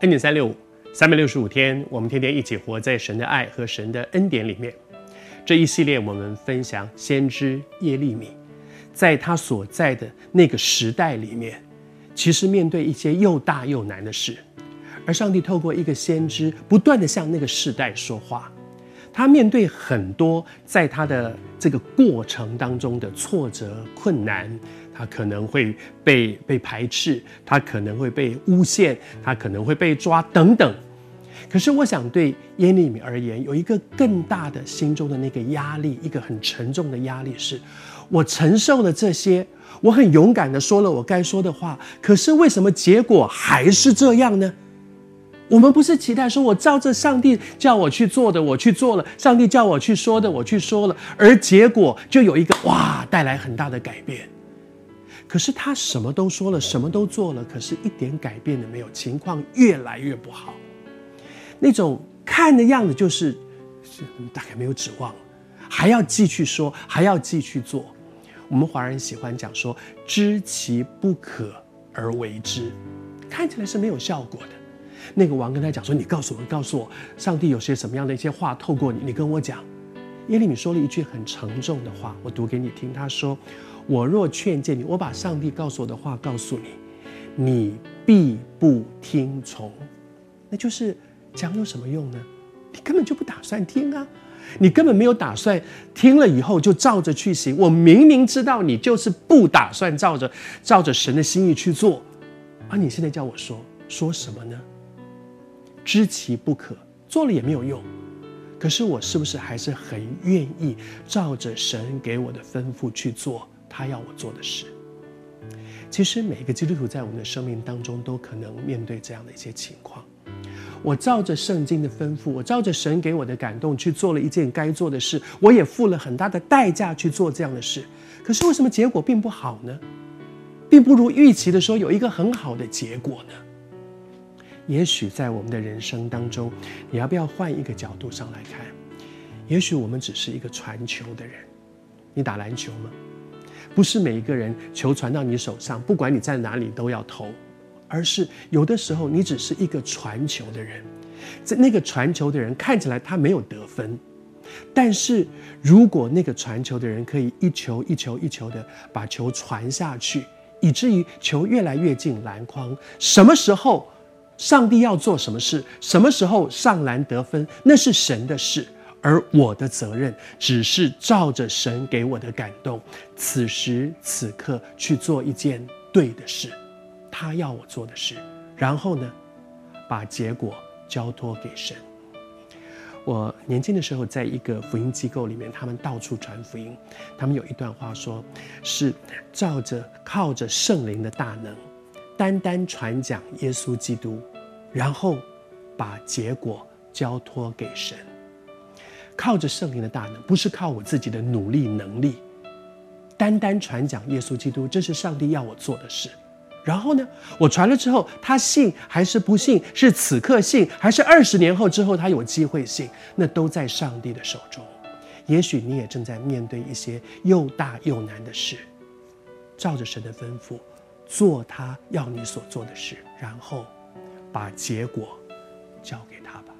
恩典三六五，三百六十五天，我们天天一起活在神的爱和神的恩典里面。这一系列我们分享先知耶利米，在他所在的那个时代里面，其实面对一些又大又难的事，而上帝透过一个先知，不断的向那个世代说话。他面对很多在他的这个过程当中的挫折、困难。他可能会被被排斥，他可能会被诬陷，他可能会被抓等等。可是，我想对耶利米而言，有一个更大的心中的那个压力，一个很沉重的压力是：我承受了这些，我很勇敢的说了我该说的话，可是为什么结果还是这样呢？我们不是期待说我照着上帝叫我去做的，我去做了；上帝叫我去说的，我去说了，而结果就有一个哇，带来很大的改变。可是他什么都说了，什么都做了，可是一点改变都没有，情况越来越不好。那种看的样子就是，是大概没有指望了，还要继续说，还要继续做。我们华人喜欢讲说，知其不可而为之，看起来是没有效果的。那个王跟他讲说：“你告诉我，告诉我，上帝有些什么样的一些话透过你，你跟我讲。”耶利米说了一句很沉重的话，我读给你听。他说。我若劝诫你，我把上帝告诉我的话告诉你，你必不听从，那就是讲有什么用呢？你根本就不打算听啊！你根本没有打算听了以后就照着去行。我明明知道你就是不打算照着照着神的心意去做，而你现在叫我说说什么呢？知其不可，做了也没有用。可是我是不是还是很愿意照着神给我的吩咐去做？他要我做的事，其实每一个基督徒在我们的生命当中都可能面对这样的一些情况。我照着圣经的吩咐，我照着神给我的感动去做了一件该做的事，我也付了很大的代价去做这样的事。可是为什么结果并不好呢？并不如预期的时候有一个很好的结果呢？也许在我们的人生当中，你要不要换一个角度上来看？也许我们只是一个传球的人。你打篮球吗？不是每一个人球传到你手上，不管你在哪里都要投，而是有的时候你只是一个传球的人。在那个传球的人看起来他没有得分，但是如果那个传球的人可以一球一球一球的把球传下去，以至于球越来越近篮筐，什么时候上帝要做什么事，什么时候上篮得分，那是神的事。而我的责任只是照着神给我的感动，此时此刻去做一件对的事，他要我做的事。然后呢，把结果交托给神。我年轻的时候，在一个福音机构里面，他们到处传福音。他们有一段话说：“是照着靠着圣灵的大能，单单传讲耶稣基督，然后把结果交托给神。”靠着圣灵的大能，不是靠我自己的努力能力，单单传讲耶稣基督，这是上帝要我做的事。然后呢，我传了之后，他信还是不信？是此刻信，还是二十年后之后他有机会信？那都在上帝的手中。也许你也正在面对一些又大又难的事，照着神的吩咐，做他要你所做的事，然后把结果交给他吧。